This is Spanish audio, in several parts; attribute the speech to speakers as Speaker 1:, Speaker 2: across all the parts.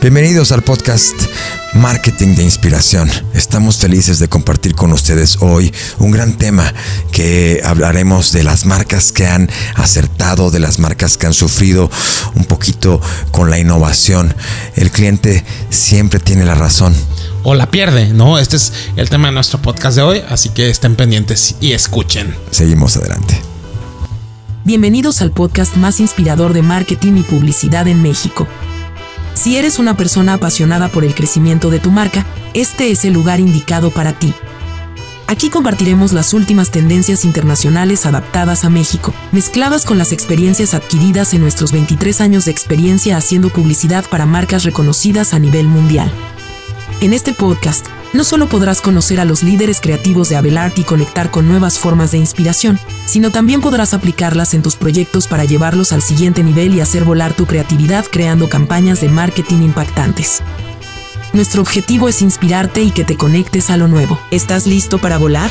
Speaker 1: Bienvenidos al podcast Marketing de Inspiración. Estamos felices de compartir con ustedes hoy un gran tema que hablaremos de las marcas que han acertado, de las marcas que han sufrido un poquito con la innovación. El cliente siempre tiene la razón.
Speaker 2: O la pierde, ¿no? Este es el tema de nuestro podcast de hoy, así que estén pendientes y escuchen.
Speaker 1: Seguimos adelante.
Speaker 3: Bienvenidos al podcast más inspirador de marketing y publicidad en México. Si eres una persona apasionada por el crecimiento de tu marca, este es el lugar indicado para ti. Aquí compartiremos las últimas tendencias internacionales adaptadas a México, mezcladas con las experiencias adquiridas en nuestros 23 años de experiencia haciendo publicidad para marcas reconocidas a nivel mundial. En este podcast, no solo podrás conocer a los líderes creativos de Abelart y conectar con nuevas formas de inspiración, sino también podrás aplicarlas en tus proyectos para llevarlos al siguiente nivel y hacer volar tu creatividad creando campañas de marketing impactantes. Nuestro objetivo es inspirarte y que te conectes a lo nuevo. ¿Estás listo para volar?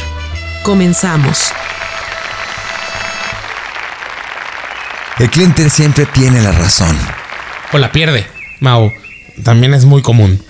Speaker 3: Comenzamos.
Speaker 1: El cliente siempre tiene la razón.
Speaker 2: O la pierde, Mao. También es muy común.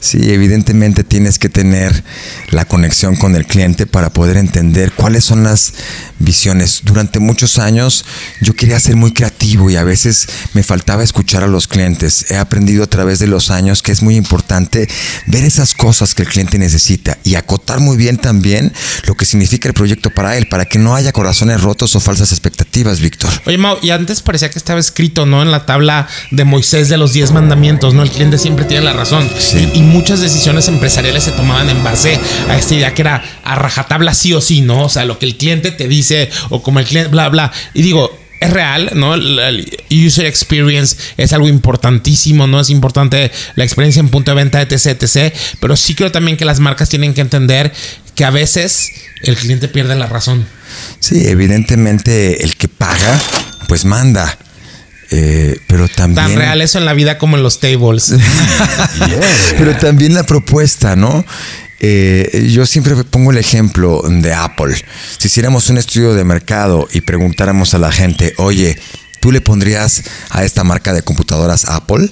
Speaker 1: Sí, evidentemente tienes que tener la conexión con el cliente para poder entender cuáles son las visiones. Durante muchos años yo quería ser muy creativo y a veces me faltaba escuchar a los clientes. He aprendido a través de los años que es muy importante ver esas cosas que el cliente necesita y acotar muy bien también lo que significa el proyecto para él, para que no haya corazones rotos o falsas expectativas, Víctor.
Speaker 2: Oye, Mau, y antes parecía que estaba escrito, ¿no? En la tabla de Moisés de los 10 mandamientos, ¿no? El cliente siempre tiene la razón.
Speaker 1: Sí.
Speaker 2: Y, y muchas decisiones empresariales se tomaban en base a esta idea que era a rajatabla sí o sí, ¿no? O sea, lo que el cliente te dice o como el cliente, bla, bla. Y digo, es real, ¿no? El user experience es algo importantísimo, ¿no? Es importante la experiencia en punto de venta, etc, etc. Pero sí creo también que las marcas tienen que entender que a veces el cliente pierde la razón.
Speaker 1: Sí, evidentemente el que paga, pues manda. Eh, pero también.
Speaker 2: Tan real eso en la vida como en los tables.
Speaker 1: Pero también la propuesta, ¿no? Eh, yo siempre pongo el ejemplo de Apple. Si hiciéramos un estudio de mercado y preguntáramos a la gente, oye, ¿tú le pondrías a esta marca de computadoras Apple?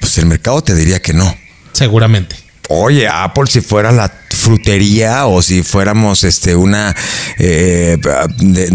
Speaker 1: Pues el mercado te diría que no.
Speaker 2: Seguramente.
Speaker 1: Oye, Apple si fuera la frutería o si fuéramos este una eh,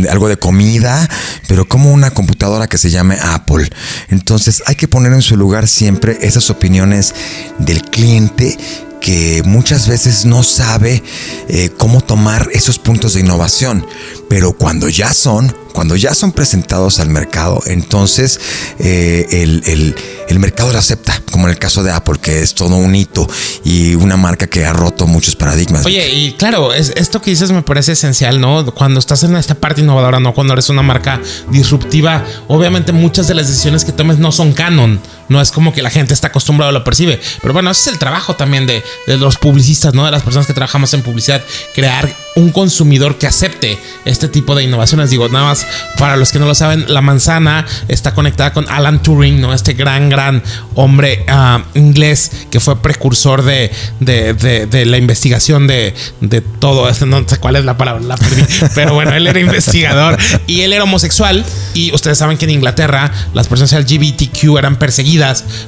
Speaker 1: algo de comida, pero como una computadora que se llame Apple. Entonces hay que poner en su lugar siempre esas opiniones del cliente que muchas veces no sabe eh, cómo tomar esos puntos de innovación, pero cuando ya son, cuando ya son presentados al mercado, entonces eh, el, el- el mercado lo acepta, como en el caso de Apple, que es todo un hito y una marca que ha roto muchos paradigmas.
Speaker 2: Oye, y claro, es, esto que dices me parece esencial, ¿no? Cuando estás en esta parte innovadora, ¿no? Cuando eres una marca disruptiva, obviamente muchas de las decisiones que tomes no son canon. No es como que la gente está acostumbrada o lo percibe. Pero bueno, ese es el trabajo también de, de los publicistas, ¿no? De las personas que trabajamos en publicidad. Crear un consumidor que acepte este tipo de innovaciones. Digo, nada más para los que no lo saben, la manzana está conectada con Alan Turing, ¿no? Este gran, gran hombre ah, inglés que fue precursor de, de, de- de la investigación de, de todo esto. No sé cuál es la palabra, la perdí. Pero bueno, él era investigador y él era homosexual. Y ustedes saben que en Inglaterra las personas LGBTQ eran perseguidas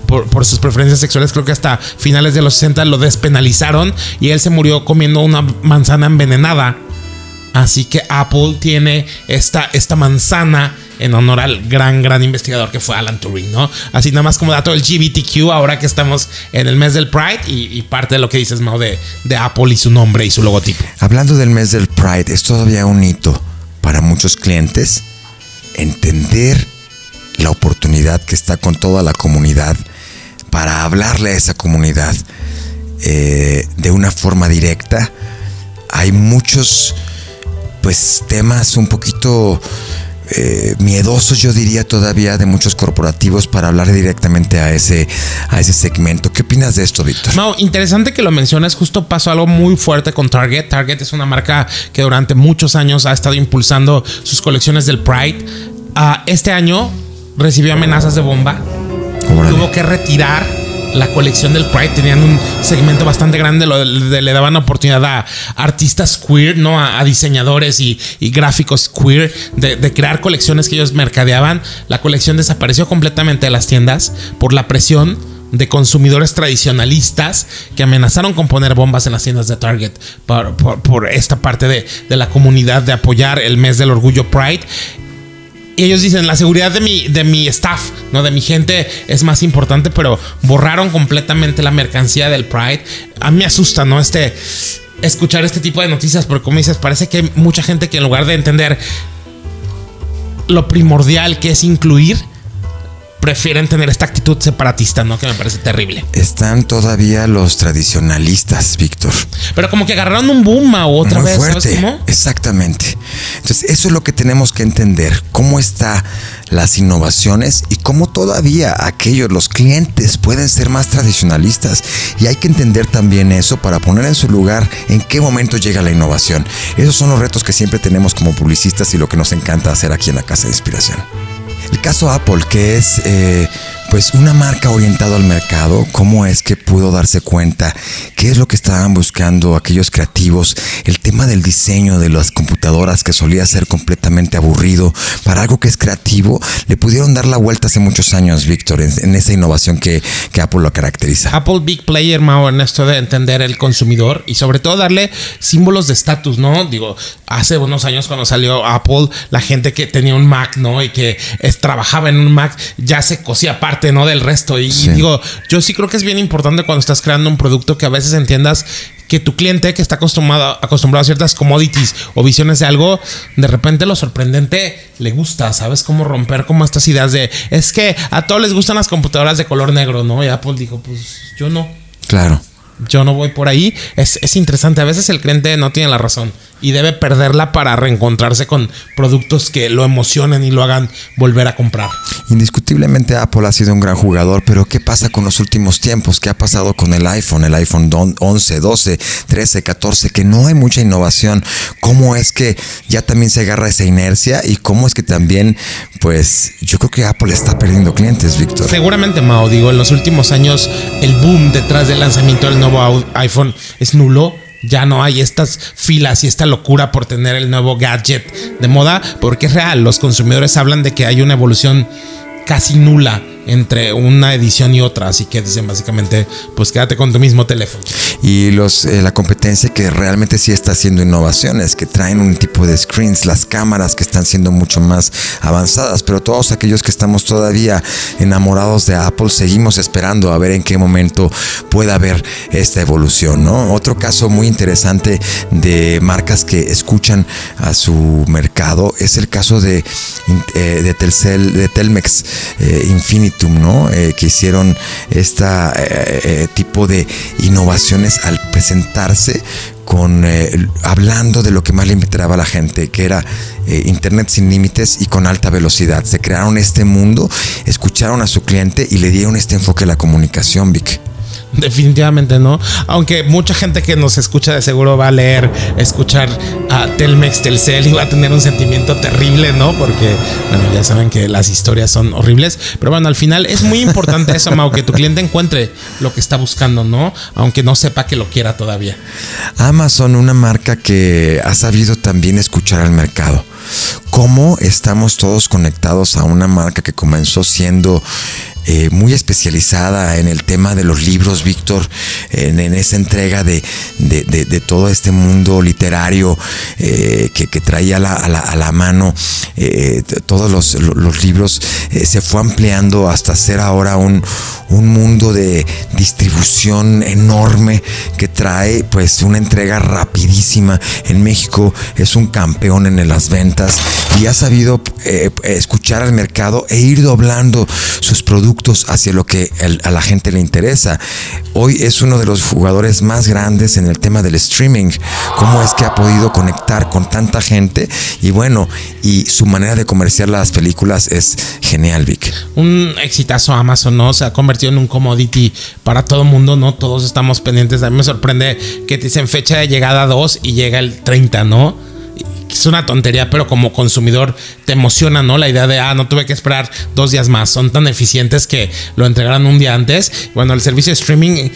Speaker 2: por, sus preferencias sexuales. Creo que hasta finales de los 60 lo despenalizaron y él se murió comiendo una manzana envenenada. Así que Apple tiene esta, esta manzana en honor al gran, gran investigador que fue Alan Turing, ¿no? Así nada más como dato el GBTQ, ahora que estamos en el mes del Pride y, y parte de lo que dices, Mau, de, de Apple y su nombre y su logotipo.
Speaker 1: Hablando del mes del Pride, es todavía un hito para muchos clientes entender la oportunidad que está con toda la comunidad para hablarle a esa comunidad eh, de una forma directa. Hay muchos pues temas un poquito eh, miedosos, yo diría todavía, de muchos corporativos para hablar directamente a ese, a ese segmento. ¿Qué opinas de esto, Víctor?
Speaker 2: Mau, interesante que lo menciones. Justo pasó algo muy fuerte con Target. Target es una marca que durante muchos años ha estado impulsando sus colecciones del Pride. Ah, este año recibió amenazas de bomba.
Speaker 1: Órale.
Speaker 2: Tuvo que retirar la colección del Pride. Tenían un segmento bastante grande. Lo, de- le daban oportunidad a artistas queer, ¿no? A, a diseñadores y, y gráficos queer de, de crear colecciones que ellos mercadeaban. La colección desapareció completamente de las tiendas por la presión de consumidores tradicionalistas que amenazaron con poner bombas en las tiendas de Target por, esta parte de, de, la comunidad de apoyar el mes del orgullo Pride. Y ellos dicen, la seguridad de mi, de mi staff, no de mi gente, es más importante, pero borraron completamente la mercancía del Pride. A mí me asusta, ¿no? Este, escuchar este tipo de noticias, porque como dices, parece que hay mucha gente que en lugar de entender lo primordial que es incluir, prefieren tener esta actitud separatista, ¿no? Que me parece terrible.
Speaker 1: Están todavía los tradicionalistas, Víctor.
Speaker 2: Pero como que agarraron un boom a otra vez.
Speaker 1: Fuerte. cómo? Exactamente. Entonces, eso es lo que tenemos que entender. Cómo están las innovaciones y cómo todavía aquellos, los clientes, pueden ser más tradicionalistas. Y hay que entender también eso para poner en su lugar en qué momento llega la innovación. Esos son los retos que siempre tenemos como publicistas y lo que nos encanta hacer aquí en la Casa de Inspiración. El caso Apple, que es eh, pues una marca orientada al mercado, ¿cómo es que pudo darse cuenta qué es lo que estaban buscando aquellos creativos? El tema del diseño de las computadoras que solía ser completamente aburrido para algo que es creativo, le pudieron dar la vuelta hace muchos años, Víctor, en, esa innovación que, Apple lo caracteriza.
Speaker 2: Apple Big Player, Mao, en esto de entender el consumidor y sobre todo darle símbolos de estatus, ¿no? Digo, hace unos años cuando salió Apple, la gente que tenía un Mac, ¿no? Y que trabajaba en un Mac ya se cosía parte, ¿no? Del resto. Y, digo, yo sí creo que es bien importante cuando estás creando un producto que a veces entiendas que tu cliente que está acostumbrado, acostumbrado a ciertas commodities o visiones de algo, de repente lo sorprendente le gusta, ¿sabes? Cómo romper como estas ideas de, es que a todos les gustan las computadoras de color negro, ¿no? Y Apple dijo, pues yo no.
Speaker 1: Claro
Speaker 2: yo no voy por ahí. Es, es, interesante. A veces el cliente no tiene la razón y debe perderla para reencontrarse con productos que lo emocionen y lo hagan volver a comprar.
Speaker 1: Indiscutiblemente Apple ha sido un gran jugador, pero ¿qué pasa con los últimos tiempos? ¿Qué ha pasado con el iPhone, el iPhone 11, 12, 13, 14? Que no hay mucha innovación. ¿Cómo es que ya también se agarra esa inercia y cómo es que también, pues yo creo que Apple está perdiendo clientes, Víctor?
Speaker 2: Seguramente, Mao, digo, en los últimos años el boom detrás del lanzamiento del nuevo iPhone es nulo ya no hay estas filas y esta locura por tener el nuevo gadget de moda, porque es real, los consumidores hablan de que hay una evolución casi nula entre una edición y otra. Así que dicen básicamente, pues quédate con tu mismo teléfono.
Speaker 1: Y los, eh, la competencia que realmente sí está haciendo innovaciones, que traen un tipo de screens, las cámaras que están siendo mucho más avanzadas, pero todos aquellos que estamos todavía enamorados de Apple, seguimos esperando a ver en qué momento pueda haber esta evolución, ¿no? Otro caso muy interesante de marcas que escuchan a su mercado es el caso de, eh, de Telcel, de Telmex eh, Infinity ¿no? Eh, que hicieron este tipo de innovaciones al presentarse con hablando de lo que más le interesaba a la gente, que era internet sin límites y con alta velocidad. Se crearon este mundo, escucharon a su cliente y le dieron este enfoque a la comunicación, Vic.
Speaker 2: Definitivamente no. Aunque mucha gente que nos escucha de seguro va a leer, escuchar a Telmex, Telcel y va a tener un sentimiento terrible, ¿no? Porque, bueno, ya saben que las historias son horribles. Pero bueno, al final es muy importante eso, Mau, que tu cliente encuentre lo que está buscando, ¿no? Aunque no sepa que lo quiera todavía.
Speaker 1: Amazon, una marca que ha sabido también escuchar al mercado cómo estamos todos conectados a una marca que comenzó siendo eh, muy especializada en el tema de los libros, Víctor, en, esa entrega de, todo este mundo literario eh, que, traía a la, mano eh, todos los, libros, se fue ampliando hasta ser ahora un, un mundo de distribución enorme que trae pues una entrega rapidísima. En México es un campeón en las ventas y ha sabido escuchar al mercado e ir doblando sus productos hacia lo que a la gente le interesa. Hoy es uno de los jugadores más grandes en el tema del streaming. ¿Cómo es que ha podido conectar con tanta gente? Y bueno, y su manera de comerciar las películas es genial, Vic.
Speaker 2: Un exitazo Amazon, ¿no? Se ha convertido en un commodity para todo el mundo, ¿no? Todos estamos pendientes. A mí me sorprende que te dicen fecha de llegada 2 y llega el 30, ¿no? Es una tontería, pero como consumidor te emociona, ¿no? La idea de, ah, no tuve que esperar dos días más. Son tan eficientes que lo entregarán un día antes. Bueno, el servicio de streaming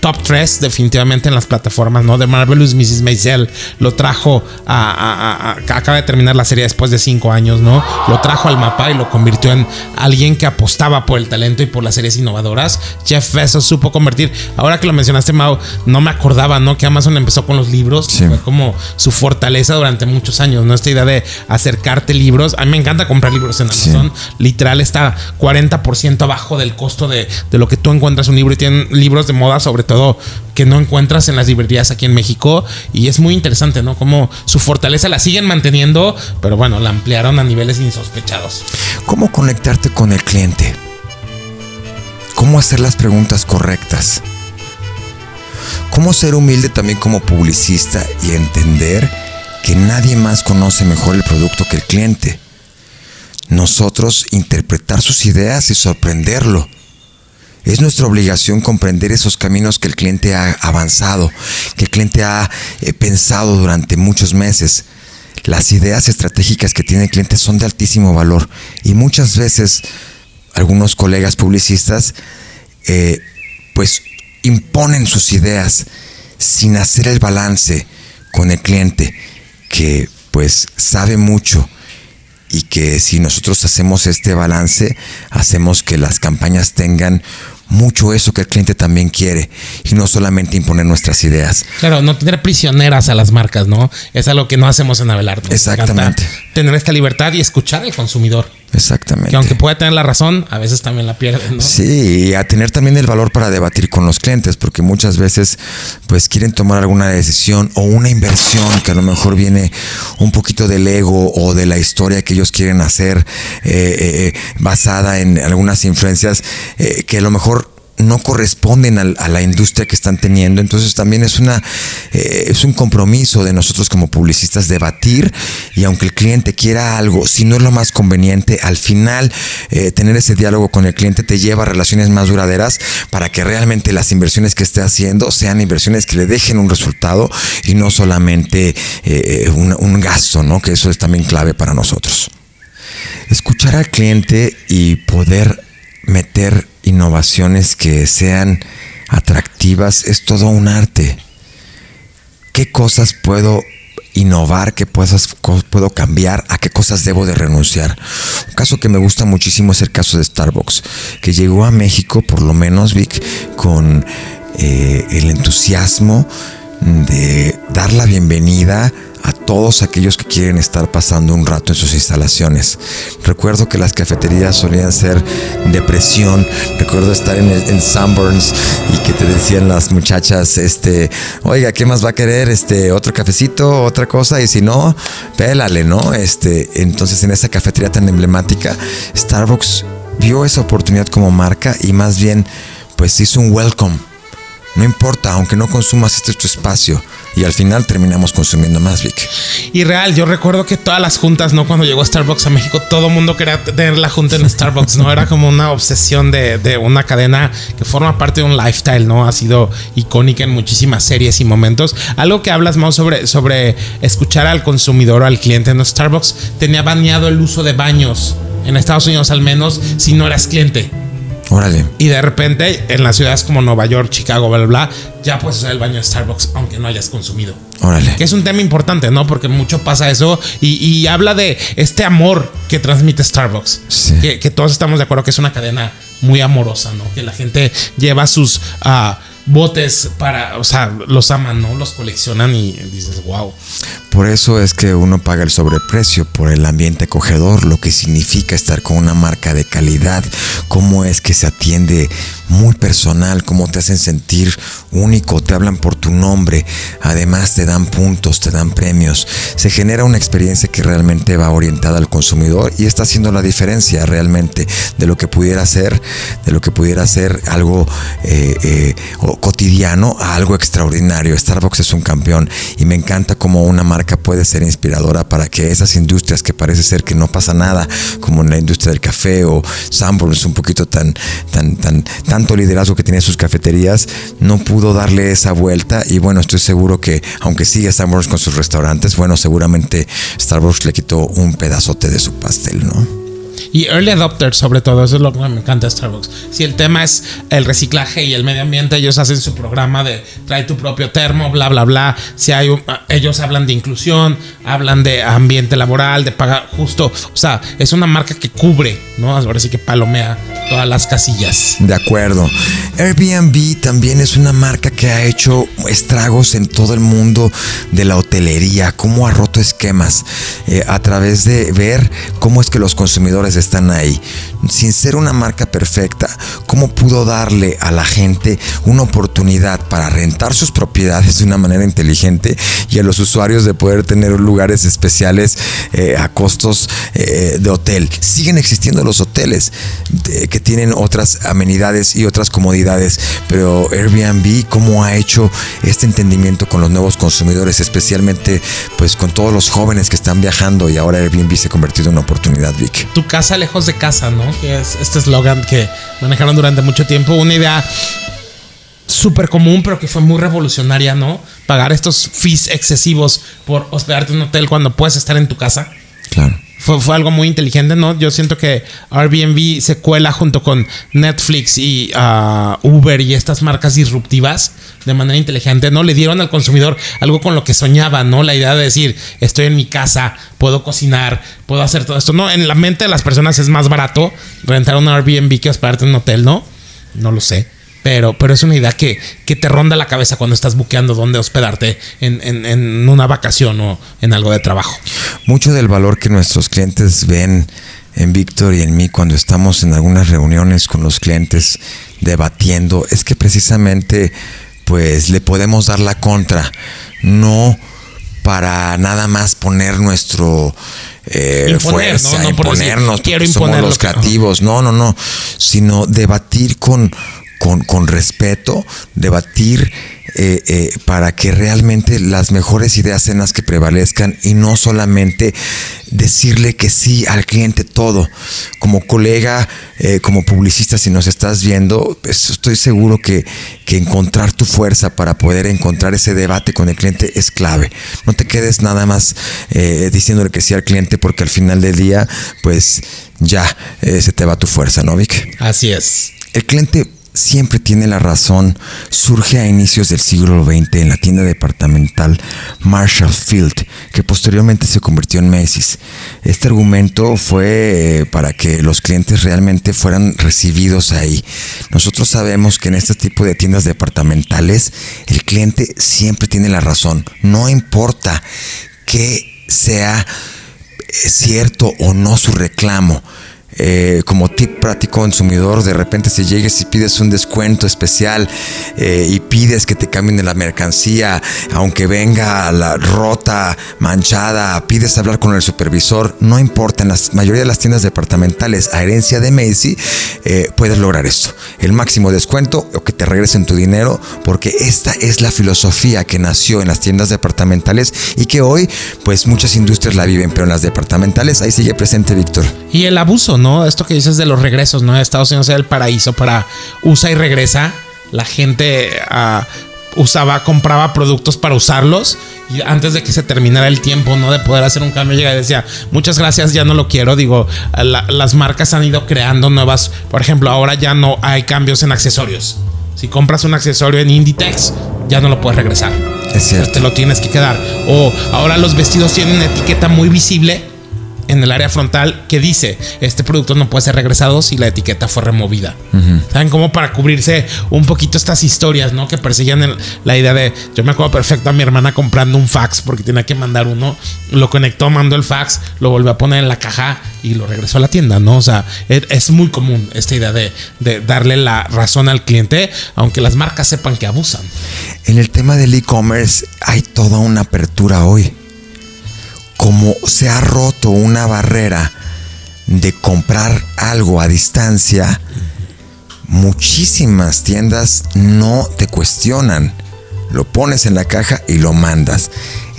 Speaker 2: top 3 definitivamente en las plataformas, ¿no? The Marvelous Mrs. Maisel lo trajo a, acaba de terminar la serie después de 5 años, ¿no? Lo trajo al mapa y lo convirtió en alguien que apostaba por el talento y por las series innovadoras. Jeff Bezos supo convertir, ahora que lo mencionaste, Mau, no me acordaba, ¿no? Que Amazon empezó con los libros, fue como su fortaleza durante muchos años, ¿no? Esta idea de acercarte libros, a mí me encanta comprar libros en Amazon, literal está 40% abajo del costo de, de lo que tú encuentras un libro y tienen libros de moda sobre todo que no encuentras en las librerías aquí en México y es muy interesante, ¿no? Como su fortaleza la siguen manteniendo, pero bueno, la ampliaron a niveles insospechados.
Speaker 1: ¿Cómo conectarte con el cliente? ¿Cómo hacer las preguntas correctas? ¿Cómo ser humilde también como publicista y entender que nadie más conoce mejor el producto que el cliente? Nosotros interpretar sus ideas y sorprenderlo es nuestra obligación comprender esos caminos que el cliente ha avanzado, que el cliente ha eh, pensado durante muchos meses. Las ideas estratégicas que tiene el cliente son de altísimo valor y muchas veces algunos colegas publicistas eh, pues imponen sus ideas sin hacer el balance con el cliente que pues sabe mucho y que si nosotros hacemos este balance, hacemos que las campañas tengan mucho eso que el cliente también quiere y no solamente imponer nuestras ideas.
Speaker 2: Claro, no tener prisioneras a las marcas, ¿no? Es algo que no hacemos en Abelardo.
Speaker 1: Exactamente.
Speaker 2: Tener esta libertad y escuchar al consumidor.
Speaker 1: Exactamente.
Speaker 2: Que aunque pueda tener la razón, a veces también la pierde, ¿no?
Speaker 1: Sí, y a tener también el valor para debatir con los clientes, porque muchas veces pues quieren tomar alguna decisión o una inversión que a lo mejor viene un poquito del ego o de la historia que ellos quieren hacer eh, eh, eh, basada en algunas influencias que a lo mejor no corresponden a, la industria que están teniendo. Entonces también es, una, eh, es un compromiso de nosotros como publicistas debatir y aunque el cliente quiera algo, si no es lo más conveniente, al final eh, tener ese diálogo con el cliente te lleva a relaciones más duraderas para que realmente las inversiones que esté haciendo sean inversiones que le dejen un resultado y no solamente eh, un, un gasto, ¿no? que eso es también clave para nosotros. Escuchar al cliente y poder innovaciones que sean atractivas es todo un arte. ¿Qué cosas puedo innovar, qué cosas puedo cambiar, a qué cosas debo de renunciar. Un caso que me gusta muchísimo es el caso de Starbucks, que llegó a México, por lo menos, Vic, con eh, el entusiasmo de dar la bienvenida a todos aquellos que quieren estar pasando un rato en sus instalaciones. Recuerdo que las cafeterías solían ser depresión. Recuerdo estar en, Sunburns y que te decían las muchachas, este, oiga, ¿qué más va a querer? Este, otro cafecito, otra cosa, y si no, pélale, ¿no? Este, entonces en esa cafetería tan emblemática, Starbucks vio esa oportunidad como marca y más bien, pues hizo un welcome. No importa, aunque no consumas este es tu espacio y al final terminamos consumiendo más, Vic.
Speaker 2: Y real, yo recuerdo que todas las juntas, ¿no? Cuando llegó Starbucks a México, todo mundo quería tener la junta en Starbucks, ¿no? Era como una obsesión de, de, una cadena que forma parte de un lifestyle, ¿no? Ha sido icónica en muchísimas series y momentos. Algo que hablas más sobre, sobre escuchar al consumidor o al cliente, ¿no? Starbucks tenía baneado el uso de baños, en Estados Unidos al menos, si no eras cliente.
Speaker 1: Órale.
Speaker 2: Y de repente, en las ciudades como Nueva York, Chicago, bla, bla, bla, ya puedes usar el baño de Starbucks aunque no hayas consumido.
Speaker 1: Órale.
Speaker 2: Que es un tema importante, ¿no? Porque mucho pasa eso y, habla de este amor que transmite Starbucks.
Speaker 1: Sí.
Speaker 2: Que, todos estamos de acuerdo que es una cadena muy amorosa, ¿no? Que la gente lleva sus... Uh, botes para, o sea, los aman, ¿no? Los coleccionan y dices, wow.
Speaker 1: Por eso es que uno paga el sobreprecio por el ambiente acogedor, lo que significa estar con una marca de calidad, cómo es que se atiende muy personal, cómo te hacen sentir único, te hablan por tu nombre, además te dan puntos, te dan premios. Se genera una experiencia que realmente va orientada al consumidor y está haciendo la diferencia realmente de lo que pudiera ser, de lo que pudiera ser algo eh, eh, cotidiano a algo extraordinario. Starbucks es un campeón y me encanta cómo una marca puede ser inspiradora para que esas industrias que parece ser que no pasa nada, como en la industria del café o Sanborns un poquito tan, tan, tan, tanto liderazgo que tiene sus cafeterías, no pudo darle esa vuelta y bueno, estoy seguro que aunque sigue Sanborns con sus restaurantes, bueno, seguramente Starbucks le quitó un pedazote de su pastel, ¿no?
Speaker 2: Y early adopters, sobre todo, eso es lo que me encanta de Starbucks. Si el tema es el reciclaje y el medio ambiente, ellos hacen su programa de trae tu propio termo, bla, bla, bla. Si hay ellos hablan de inclusión, hablan de ambiente laboral, de pagar justo. O sea, es una marca que cubre, ¿no? Ahora sí que palomea todas las casillas.
Speaker 1: De acuerdo. Airbnb también es una marca que ha hecho estragos en todo el mundo de la hotelería, cómo ha roto esquemas eh, a través de ver cómo es que los consumidores están ahí. Sin ser una marca perfecta, cómo pudo darle a la gente una oportunidad para rentar sus propiedades de una manera inteligente y a los usuarios de poder tener lugares especiales eh, a costos eh, de hotel. Siguen existiendo los hoteles que tienen otras amenidades y otras comodidades, pero Airbnb, ¿cómo ha hecho este entendimiento con los nuevos consumidores, especialmente pues con todos los jóvenes que están viajando y ahora Airbnb se ha convertido en una oportunidad, Vic?
Speaker 2: Lejos de casa, ¿no? Que es este eslogan que manejaron durante mucho tiempo, una idea súper común, pero que fue muy revolucionaria, ¿no? Pagar estos fees excesivos por hospedarte en un hotel cuando puedes estar en tu casa.
Speaker 1: Claro
Speaker 2: fue, algo muy inteligente, ¿no? Yo siento que Airbnb se cuela junto con Netflix y uh, Uber y estas marcas disruptivas de manera inteligente, ¿no? Le dieron al consumidor algo con lo que soñaba, ¿no? La idea de decir, estoy en mi casa, puedo cocinar, puedo hacer todo esto, ¿no? En la mente de las personas es más barato rentar un Airbnb que hospedarte en un hotel, ¿no? No lo sé. Pero, pero es una idea que, que te ronda la cabeza cuando estás buqueando dónde hospedarte en, en, en, una vacación o en algo de trabajo.
Speaker 1: Mucho del valor que nuestros clientes ven en Víctor y en mí cuando estamos en algunas reuniones con los clientes debatiendo es que precisamente pues le podemos dar la contra, no para nada más poner nuestro eh, fuerza, imponernos, quiero somos los creativos, no, no, no, sino debatir con con, con respeto, debatir eh, eh, para que realmente las mejores ideas sean las que prevalezcan y no solamente decirle que sí al cliente todo. Como colega, eh, como publicista, si nos estás viendo, pues, estoy seguro que, que, encontrar tu fuerza para poder encontrar ese debate con el cliente es clave. No te quedes nada más diciéndole que sí al cliente porque al final del día, pues ya se te va tu fuerza, ¿no, Vic?
Speaker 2: Así es.
Speaker 1: El cliente siempre tiene la razón surge a inicios del siglo XX en la tienda departamental Marshall Field, que posteriormente se convirtió en Macy's. Este argumento fue eh, para que los clientes realmente fueran recibidos ahí. Nosotros sabemos que en este tipo de tiendas departamentales el cliente siempre tiene la razón, no importa que sea eh, cierto o no su reclamo eh, como tip práctico consumidor, de repente si llegues y pides un descuento especial eh, y pides que te cambien la mercancía, aunque venga la rota, manchada, pides hablar con el supervisor, no importa, en la mayoría de las tiendas departamentales a herencia de Macy, eh, puedes lograr esto, el máximo descuento o que te regresen tu dinero, porque esta es la filosofía que nació en las tiendas departamentales y que hoy pues muchas industrias la viven, pero en las departamentales ahí sigue presente Víctor.
Speaker 2: Y el abuso, ¿no? Esto que dices de los regresos, ¿no? Estados Unidos era el paraíso para usa y regresa. La gente uh, usaba, compraba productos para usarlos y antes de que se terminara el tiempo, ¿no? De poder hacer un cambio, llega y decía, muchas gracias, ya no lo quiero. Digo, las marcas han ido creando nuevas, por ejemplo, ahora ya no hay cambios en accesorios. Si compras un accesorio en Inditex, ya no lo puedes regresar.
Speaker 1: Es cierto.
Speaker 2: Te lo tienes que quedar. O ahora los vestidos tienen una etiqueta muy visible en el área frontal que dice este producto no puede ser regresado si la etiqueta fue removida. ¿Saben? Como para cubrirse un poquito estas historias, ¿no? Que perseguían la idea de. Yo me acuerdo perfecto a mi hermana comprando un fax porque tenía que mandar uno. Lo conectó, mandó el fax, lo volvió a poner en la caja y lo regresó a la tienda, ¿no? O sea, es, muy común esta idea de, de darle la razón al cliente, aunque las marcas sepan que abusan.
Speaker 1: En el tema del e-commerce hay toda una apertura hoy como se ha roto una barrera de comprar algo a distancia, muchísimas tiendas no te cuestionan. Lo pones en la caja y lo mandas.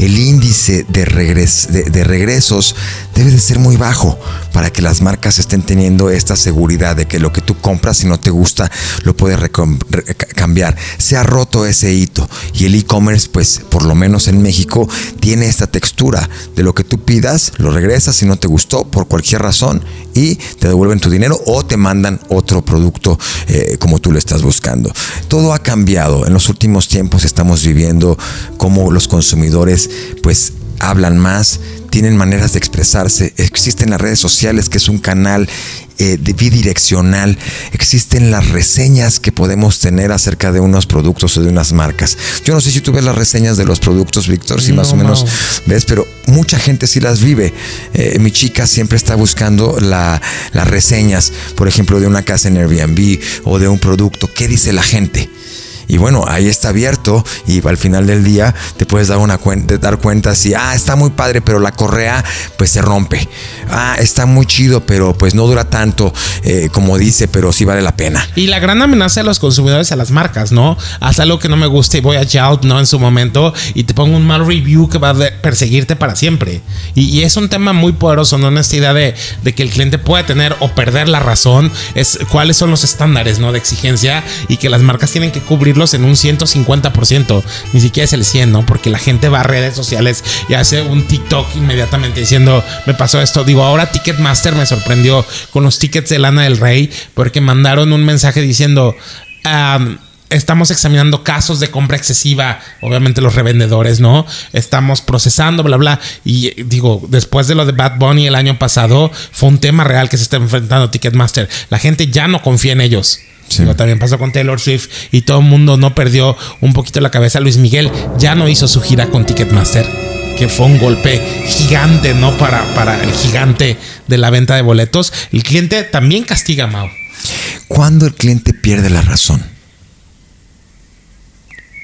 Speaker 1: El índice de, regresos debe de ser muy bajo para que las marcas estén teniendo esta seguridad de que lo que tú compras si no te gusta lo puedes cambiar. Se ha roto ese hito y el e-commerce pues por lo menos en México tiene esta textura de lo que tú pidas, lo regresas si no te gustó por cualquier razón y te devuelven tu dinero o te mandan otro producto eh, como tú lo estás buscando. Todo ha cambiado. En los últimos tiempos estamos viviendo como los consumidores pues hablan más, tienen maneras de expresarse, existen las redes sociales que es un canal eh, bidireccional, existen las reseñas que podemos tener acerca de unos productos o de unas marcas. Yo no sé si tú ves las reseñas de los productos, Víctor, si más o menos ves, pero mucha gente sí las vive. Eh, mi chica siempre está buscando las reseñas, por ejemplo, de una casa en Airbnb o de un producto. ¿Qué dice la gente? Y bueno, ahí está abierto y al final del día te puedes dar, una cuenta, dar cuenta si, ah, está muy padre, pero la correa pues se rompe. Ah, está muy chido, pero pues no dura tanto eh, como dice, pero sí vale la pena.
Speaker 2: Y la gran amenaza de los consumidores a las marcas, ¿no? Haz algo que no me guste y voy a Yelp, ¿no? En su momento y te pongo un mal review que va a perseguirte para siempre. Y, es un tema muy poderoso, ¿no? Esta idea de, de que el cliente puede tener o perder la razón, es cuáles son los estándares, ¿no? De exigencia y que las marcas tienen que en un 150%, ni siquiera es el 100, ¿no? Porque la gente va a redes sociales y hace un TikTok inmediatamente diciendo, me pasó esto. Digo, ahora Ticketmaster me sorprendió con los tickets de Lana del Rey porque mandaron un mensaje diciendo... estamos examinando casos de compra excesiva, obviamente los revendedores, ¿no? Estamos procesando, bla, bla. Y digo, después de lo de Bad Bunny el año pasado, fue un tema real que se está enfrentando Ticketmaster. La gente ya no confía en ellos. También pasó con Taylor Swift y todo el mundo no perdió un poquito la cabeza. Luis Miguel ya no hizo su gira con Ticketmaster, que fue un golpe gigante, ¿no? Para, para el gigante de la venta de boletos. El cliente también castiga a Mao.
Speaker 1: ¿Cuándo el cliente pierde la razón?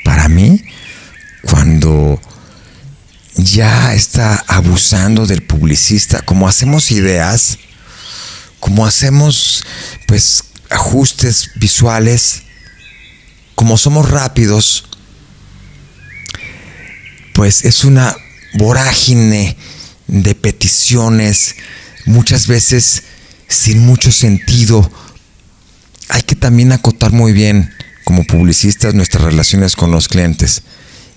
Speaker 1: Para mí, cuando ya está abusando del publicista, como hacemos ideas, como hacemos pues ajustes visuales, como somos rápidos, pues es una vorágine de peticiones, muchas veces sin mucho sentido. Hay que también acotar muy bien como publicistas nuestras relaciones con los clientes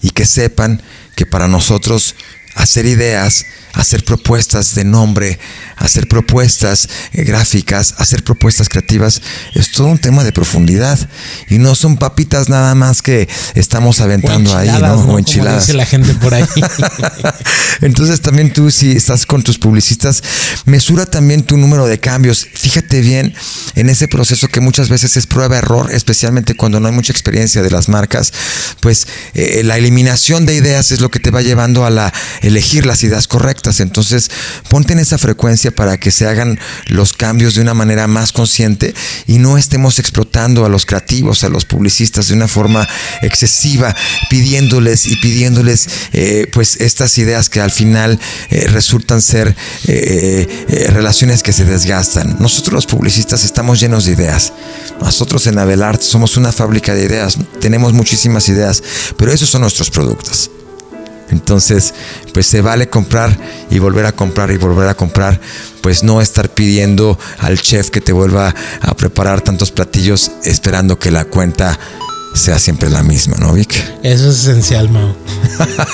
Speaker 1: y que sepan que para nosotros hacer ideas, hacer propuestas de nombre, hacer propuestas eh, gráficas, hacer propuestas creativas, es todo un tema de profundidad. Y no son papitas nada más que estamos aventando ahí, ¿no?
Speaker 2: O enchiladas. Como dice la gente por ahí.
Speaker 1: Entonces también tú, si estás con tus publicistas, mesura también tu número de cambios. Fíjate bien en ese proceso que muchas veces es prueba-error, especialmente cuando no hay mucha experiencia de las marcas, pues eh, la eliminación de ideas es lo que te va llevando a la elegir las ideas correctas. Entonces, ponte en esa frecuencia para que se hagan los cambios de una manera más consciente y no estemos explotando a los creativos, a los publicistas de una forma excesiva, pidiéndoles y pidiéndoles eh, pues estas ideas que al final eh, resultan ser relaciones que se desgastan. Nosotros los publicistas estamos llenos de ideas. Nosotros en Abelart somos una fábrica de ideas, tenemos muchísimas ideas, pero esos son nuestros productos. Entonces, pues se vale comprar y volver a comprar y volver a comprar, pues no estar pidiendo al chef que te vuelva a preparar tantos platillos esperando que la cuenta sea siempre la misma, ¿no, Vic?
Speaker 2: Eso es esencial, Mao.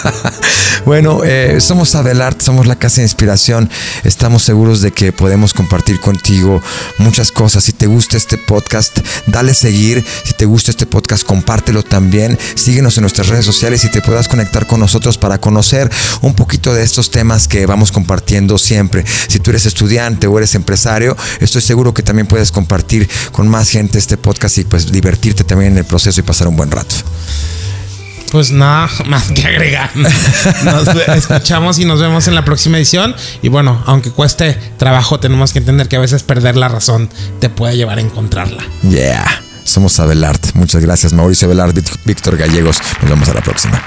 Speaker 1: bueno, eh, somos Adelart, somos la casa de inspiración. Estamos seguros de que podemos compartir contigo muchas cosas. Si te gusta este podcast, dale seguir. Si te gusta este podcast, compártelo también. Síguenos en nuestras redes sociales y te puedas conectar con nosotros para conocer un poquito de estos temas que vamos compartiendo siempre. Si tú eres estudiante o eres empresario, estoy seguro que también puedes compartir con más gente este podcast y pues divertirte también en el proceso pasar un buen rato.
Speaker 2: Pues nada más que agregar. Nos escuchamos y nos vemos en la próxima edición. Y bueno, aunque cueste trabajo, tenemos que entender que a veces perder la razón te puede llevar a encontrarla.
Speaker 1: Yeah. Somos Abelard. Muchas gracias, Mauricio Abelard, Víctor Gallegos. Nos vemos a la próxima.